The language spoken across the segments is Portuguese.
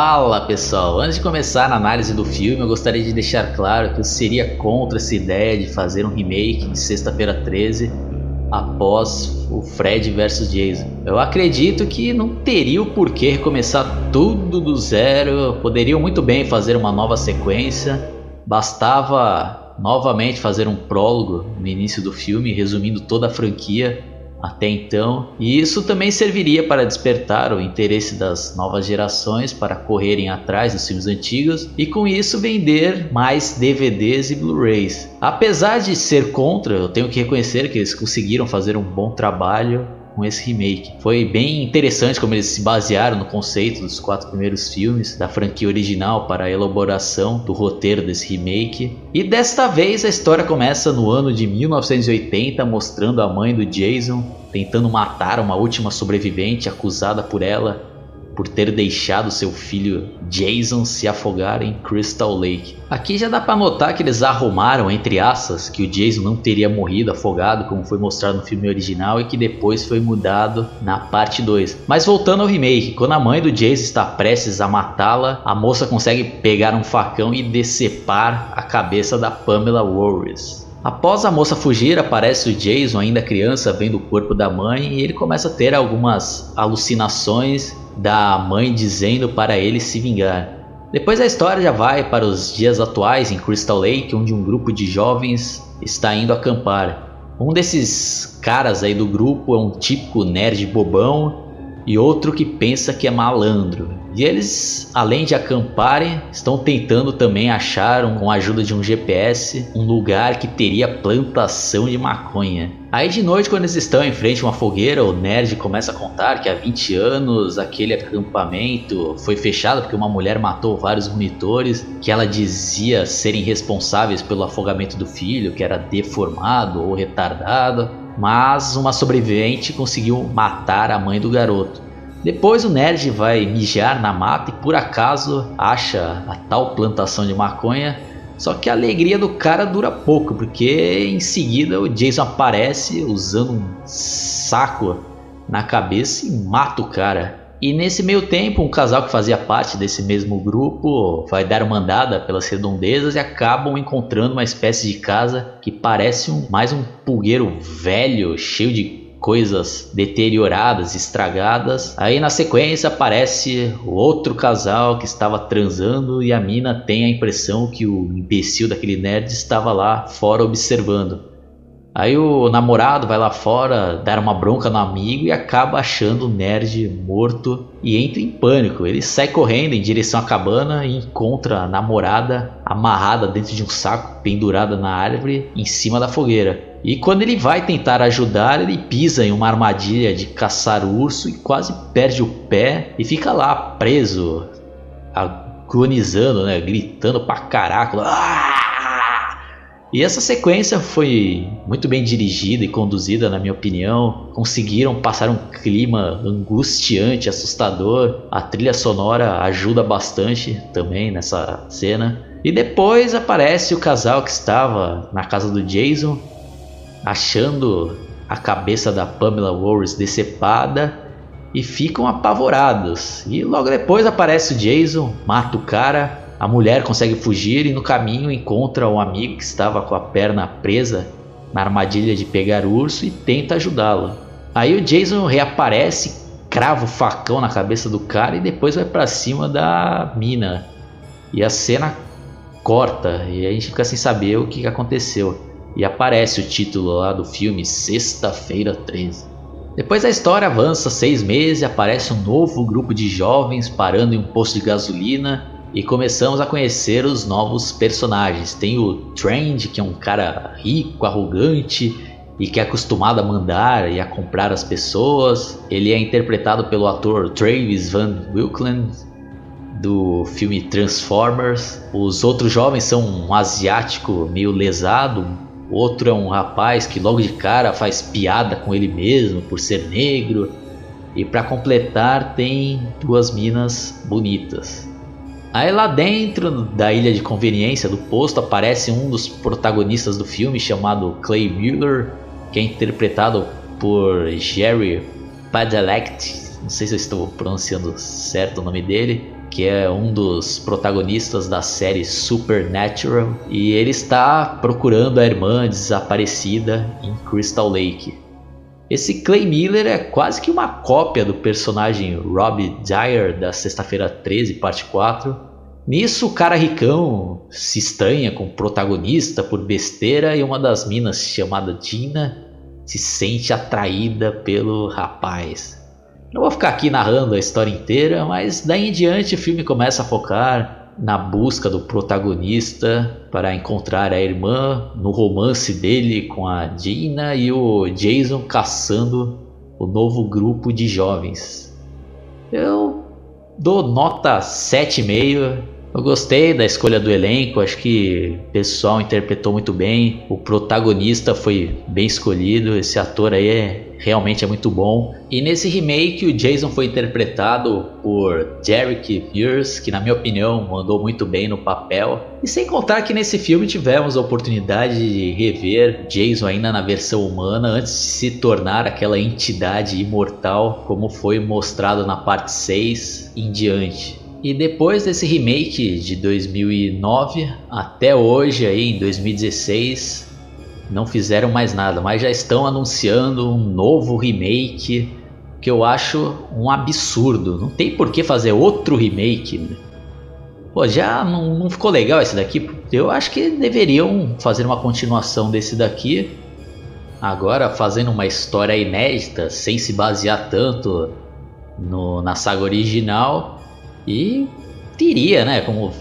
Fala pessoal, antes de começar a análise do filme, eu gostaria de deixar claro que eu seria contra essa ideia de fazer um remake de Sexta-feira 13 após o Fred vs Jason. Eu acredito que não teria o porquê recomeçar tudo do zero, poderiam muito bem fazer uma nova sequência, bastava novamente fazer um prólogo no início do filme resumindo toda a franquia até então, e isso também serviria para despertar o interesse das novas gerações para correrem atrás dos filmes antigos e com isso vender mais DVDs e Blu-rays. Apesar de ser contra, eu tenho que reconhecer que eles conseguiram fazer um bom trabalho com esse remake. Foi bem interessante como eles se basearam no conceito dos quatro primeiros filmes da franquia original para a elaboração do roteiro desse remake. E desta vez a história começa no ano de 1980, mostrando a mãe do Jason tentando matar uma última sobrevivente acusada por ela por ter deixado seu filho Jason se afogar em Crystal Lake. Aqui já dá para notar que eles arrumaram entre aspas que o Jason não teria morrido afogado como foi mostrado no filme original e que depois foi mudado na parte 2. Mas voltando ao remake, quando a mãe do Jason está prestes a matá-la, a moça consegue pegar um facão e decepar a cabeça da Pamela Warris. Após a moça fugir, aparece o Jason, ainda criança, vendo o corpo da mãe e ele começa a ter algumas alucinações da mãe dizendo para ele se vingar. Depois a história já vai para os dias atuais em Crystal Lake, onde um grupo de jovens está indo acampar. Um desses caras aí do grupo é um típico nerd bobão e outro que pensa que é malandro. E eles, além de acamparem, estão tentando também achar, com a ajuda de um GPS, um lugar que teria plantação de maconha. Aí de noite, quando eles estão em frente a uma fogueira, o nerd começa a contar que há 20 anos aquele acampamento foi fechado porque uma mulher matou vários monitores, que ela dizia serem responsáveis pelo afogamento do filho, que era deformado ou retardado mas uma sobrevivente conseguiu matar a mãe do garoto. Depois o nerd vai mijar na mata e por acaso acha a tal plantação de maconha. Só que a alegria do cara dura pouco, porque em seguida o Jason aparece usando um saco na cabeça e mata o cara. E nesse meio tempo, um casal que fazia parte desse mesmo grupo vai dar uma andada pelas redondezas e acabam encontrando uma espécie de casa que parece um, mais um pulgueiro velho, cheio de coisas deterioradas, estragadas. Aí na sequência aparece outro casal que estava transando e a mina tem a impressão que o imbecil daquele nerd estava lá fora observando. Aí o namorado vai lá fora dar uma bronca no amigo e acaba achando o nerd morto e entra em pânico. Ele sai correndo em direção à cabana e encontra a namorada amarrada dentro de um saco, pendurada na árvore em cima da fogueira. E quando ele vai tentar ajudar, ele pisa em uma armadilha de caçar urso e quase perde o pé e fica lá preso, agonizando, né, gritando pra caraca. Ah! E essa sequência foi muito bem dirigida e conduzida, na minha opinião. Conseguiram passar um clima angustiante, assustador. A trilha sonora ajuda bastante também nessa cena. E depois aparece o casal que estava na casa do Jason, achando a cabeça da Pamela Warris decepada e ficam apavorados. E logo depois aparece o Jason, mata o cara a mulher consegue fugir e no caminho encontra um amigo que estava com a perna presa na armadilha de pegar o urso e tenta ajudá-lo. Aí o Jason reaparece, crava o facão na cabeça do cara e depois vai para cima da mina. E a cena corta e a gente fica sem saber o que aconteceu. E aparece o título lá do filme Sexta-feira 13. Depois a história avança seis meses e aparece um novo grupo de jovens parando em um posto de gasolina e começamos a conhecer os novos personagens. Tem o Trend, que é um cara rico, arrogante e que é acostumado a mandar e a comprar as pessoas. Ele é interpretado pelo ator Travis Van Wilkland do filme Transformers. Os outros jovens são um asiático meio lesado, outro é um rapaz que logo de cara faz piada com ele mesmo por ser negro. E para completar tem duas minas bonitas. Aí lá dentro da ilha de conveniência do posto aparece um dos protagonistas do filme chamado Clay Mueller, que é interpretado por Jerry Padalecki. Não sei se eu estou pronunciando certo o nome dele. que é um dos protagonistas da série Supernatural, e ele está procurando a irmã desaparecida em Crystal Lake. Esse Clay Miller é quase que uma cópia do personagem Rob Dyer da Sexta-feira 13, parte 4. Nisso, o cara ricão se estranha com o protagonista por besteira e uma das minas, chamada Gina, se sente atraída pelo rapaz. Não vou ficar aqui narrando a história inteira, mas daí em diante o filme começa a focar na busca do protagonista para encontrar a irmã, no romance dele com a Dina e o Jason caçando o novo grupo de jovens. Eu dou nota 7,5 eu gostei da escolha do elenco, acho que o pessoal interpretou muito bem, o protagonista foi bem escolhido, esse ator aí é, realmente é muito bom. E nesse remake o Jason foi interpretado por Derek Pierce, que na minha opinião mandou muito bem no papel. E sem contar que nesse filme tivemos a oportunidade de rever Jason ainda na versão humana antes de se tornar aquela entidade imortal como foi mostrado na parte 6 em diante. E depois desse remake de 2009 até hoje aí em 2016 não fizeram mais nada, mas já estão anunciando um novo remake que eu acho um absurdo. Não tem por que fazer outro remake. Né? Pô, já não, não ficou legal esse daqui? Eu acho que deveriam fazer uma continuação desse daqui. Agora fazendo uma história inédita, sem se basear tanto no, na saga original e teria, né, como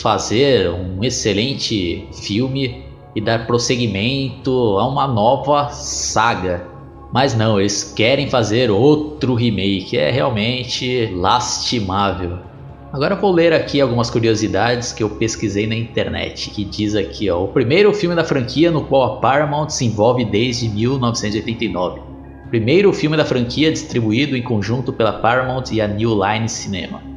fazer um excelente filme e dar prosseguimento a uma nova saga. Mas não, eles querem fazer outro remake, é realmente lastimável. Agora vou ler aqui algumas curiosidades que eu pesquisei na internet, que diz aqui, ó, o primeiro filme da franquia no qual a Paramount se envolve desde 1989. Primeiro filme da franquia distribuído em conjunto pela Paramount e a New Line Cinema.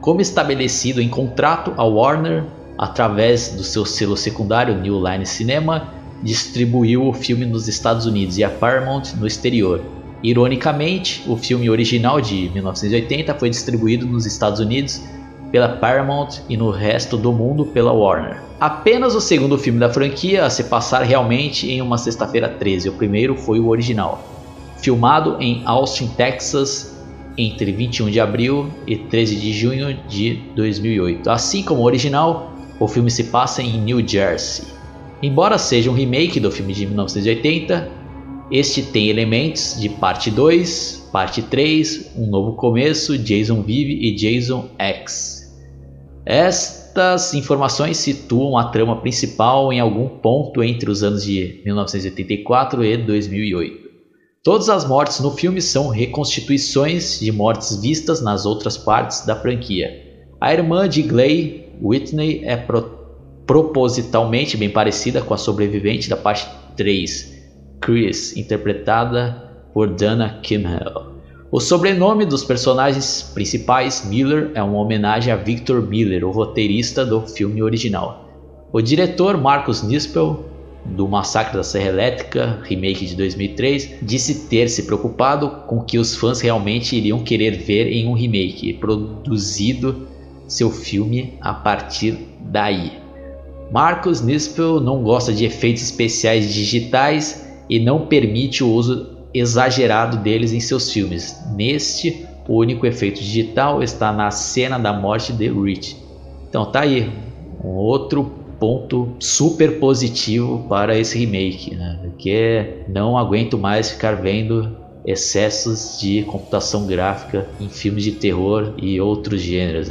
Como estabelecido em contrato, a Warner, através do seu selo secundário New Line Cinema, distribuiu o filme nos Estados Unidos e a Paramount no exterior. Ironicamente, o filme original de 1980 foi distribuído nos Estados Unidos pela Paramount e no resto do mundo pela Warner. Apenas o segundo filme da franquia a se passar realmente em uma sexta-feira 13, o primeiro foi o original. Filmado em Austin, Texas, entre 21 de abril e 13 de junho de 2008. Assim como o original, o filme se passa em New Jersey. Embora seja um remake do filme de 1980, este tem elementos de parte 2, parte 3, um novo começo, Jason Vive e Jason X. Estas informações situam a trama principal em algum ponto entre os anos de 1984 e 2008. Todas as mortes no filme são reconstituições de mortes vistas nas outras partes da franquia. A irmã de Glay, Whitney, é pro propositalmente bem parecida com a sobrevivente da parte 3, Chris, interpretada por Dana Kimmel. O sobrenome dos personagens principais, Miller, é uma homenagem a Victor Miller, o roteirista do filme original. O diretor Marcus Nispel do Massacre da Serra Elétrica, remake de 2003, disse ter se preocupado com o que os fãs realmente iriam querer ver em um remake, produzido seu filme a partir daí. Marcos Nispel não gosta de efeitos especiais digitais e não permite o uso exagerado deles em seus filmes. Neste, o único efeito digital está na cena da morte de Rich. Então tá aí, um outro ponto super positivo para esse remake, né? Porque não aguento mais ficar vendo excessos de computação gráfica em filmes de terror e outros gêneros.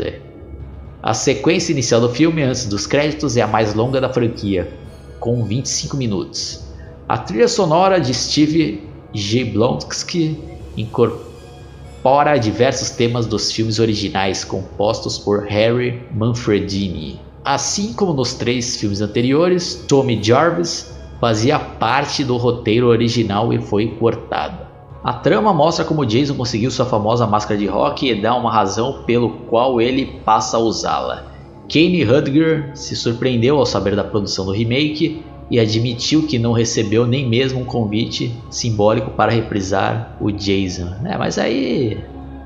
A sequência inicial do filme, antes dos créditos, é a mais longa da franquia, com 25 minutos. A trilha sonora de Steve G. Blonsky incorpora diversos temas dos filmes originais compostos por Harry Manfredini. Assim como nos três filmes anteriores, Tommy Jarvis fazia parte do roteiro original e foi cortado. A trama mostra como Jason conseguiu sua famosa máscara de rock e dá uma razão pelo qual ele passa a usá-la. Kane Hudger se surpreendeu ao saber da produção do remake e admitiu que não recebeu nem mesmo um convite simbólico para reprisar o Jason. É, mas aí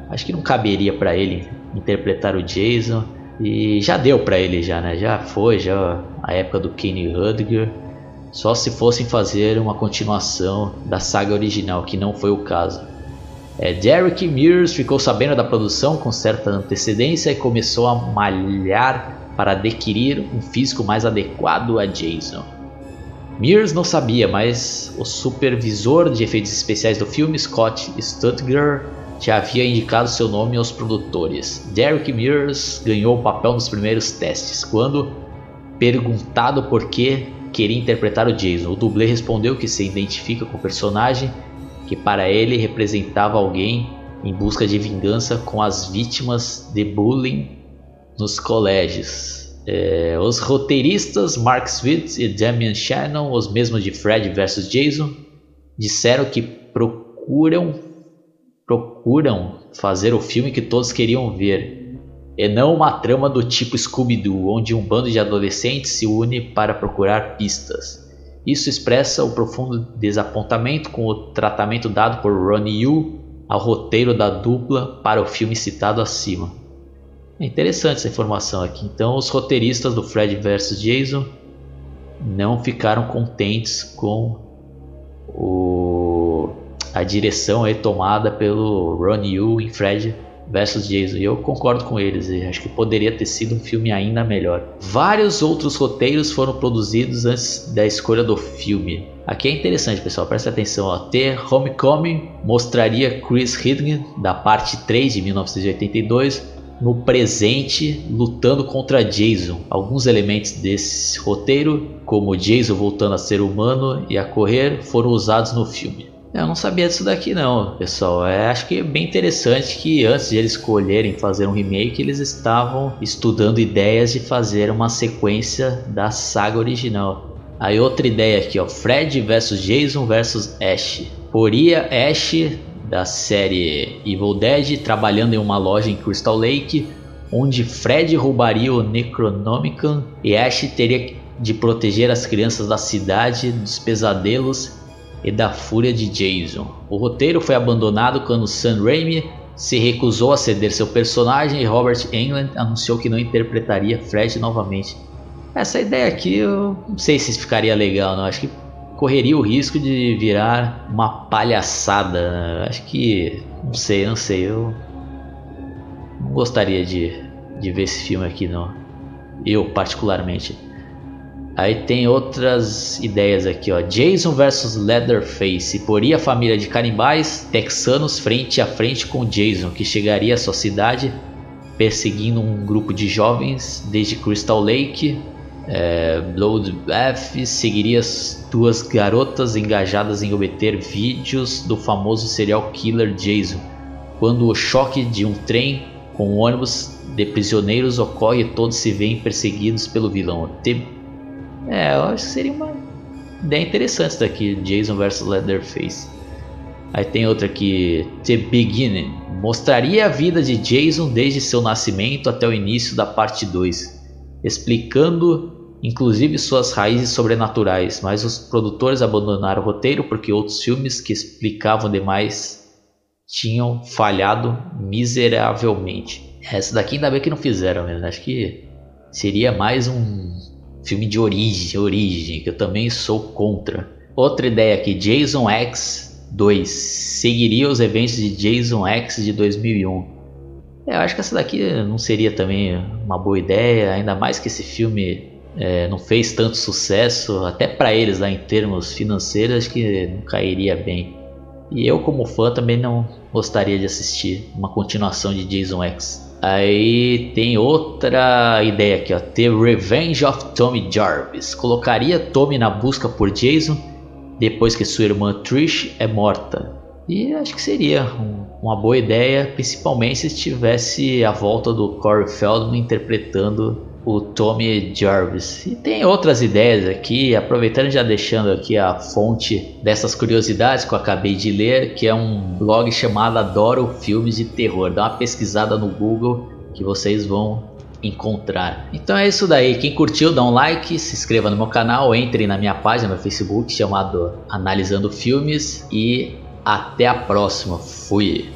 acho que não caberia para ele interpretar o Jason. E já deu para ele já, né? Já foi, já a época do Kenny Rudiger. Só se fossem fazer uma continuação da saga original, que não foi o caso. É, Derek Mears ficou sabendo da produção com certa antecedência e começou a malhar para adquirir um físico mais adequado a Jason. Mears não sabia, mas o supervisor de efeitos especiais do filme, Scott Stuttgart, já havia indicado seu nome aos produtores. Derek Mears ganhou o papel nos primeiros testes, quando perguntado por que queria interpretar o Jason. O dublê respondeu que se identifica com o personagem, que para ele representava alguém em busca de vingança com as vítimas de bullying nos colégios. É, os roteiristas Mark Swift e Damian Shannon, os mesmos de Fred vs Jason, disseram que procuram procuram fazer o filme que todos queriam ver, e não uma trama do tipo Scooby-Doo, onde um bando de adolescentes se une para procurar pistas. Isso expressa o profundo desapontamento com o tratamento dado por Ronnie Yu ao roteiro da dupla para o filme citado acima. É interessante essa informação aqui. Então, os roteiristas do Fred vs Jason não ficaram contentes com o, a direção aí tomada pelo Ron Yu em Fred vs Jason. E eu concordo com eles. acho que poderia ter sido um filme ainda melhor. Vários outros roteiros foram produzidos antes da escolha do filme. Aqui é interessante, pessoal, presta atenção. Ó. The Homecoming mostraria Chris Hidden da parte 3 de 1982 no presente lutando contra Jason. Alguns elementos desse roteiro, como Jason voltando a ser humano e a correr, foram usados no filme. Eu não sabia disso daqui não, pessoal. É, acho que é bem interessante que antes de eles escolherem fazer um remake, eles estavam estudando ideias de fazer uma sequência da saga original. Aí outra ideia aqui, ó, Fred versus Jason versus Ash. Poria Ash da série Evil Dead trabalhando em uma loja em Crystal Lake, onde Fred roubaria o Necronomicon e Ash teria de proteger as crianças da cidade dos pesadelos e da fúria de Jason. O roteiro foi abandonado quando Sam Raimi se recusou a ceder seu personagem e Robert Englund anunciou que não interpretaria Fred novamente. Essa ideia aqui eu não sei se ficaria legal, não. Acho que correria o risco de virar uma palhaçada. Né? Acho que não sei, não sei. Eu não gostaria de, de ver esse filme aqui, não. Eu particularmente. Aí tem outras ideias aqui, ó. Jason vs Leatherface poria a família de canibais texanos frente a frente com Jason, que chegaria à sua cidade perseguindo um grupo de jovens desde Crystal Lake. É, Bloodbath seguiria as duas garotas engajadas em obter vídeos do famoso serial killer Jason, quando o choque de um trem com um ônibus de prisioneiros ocorre todos se veem perseguidos pelo vilão. É, eu acho que seria uma ideia interessante isso daqui, Jason vs Leatherface. Aí tem outra aqui, The Beginning. Mostraria a vida de Jason desde seu nascimento até o início da parte 2, explicando inclusive suas raízes sobrenaturais, mas os produtores abandonaram o roteiro porque outros filmes que explicavam demais tinham falhado miseravelmente. Essa daqui ainda bem que não fizeram, mesmo. acho que seria mais um filme de origem, origem, que eu também sou contra. Outra ideia aqui, Jason X 2 seguiria os eventos de Jason X de 2001. É, eu acho que essa daqui não seria também uma boa ideia, ainda mais que esse filme é, não fez tanto sucesso, até para eles lá em termos financeiros, acho que não cairia bem. E eu, como fã, também não gostaria de assistir uma continuação de Jason X. Aí tem outra ideia aqui, ó. The Revenge of Tommy Jarvis. Colocaria Tommy na busca por Jason depois que sua irmã Trish é morta. E acho que seria um, uma boa ideia, principalmente se tivesse a volta do Corey Feldman interpretando o Tommy Jarvis. E tem outras ideias aqui, aproveitando já deixando aqui a fonte dessas curiosidades que eu acabei de ler, que é um blog chamado Adoro Filmes de Terror. Dá uma pesquisada no Google que vocês vão encontrar. Então é isso daí. Quem curtiu, dá um like, se inscreva no meu canal, entre na minha página no Facebook chamado Analisando Filmes e até a próxima. Fui.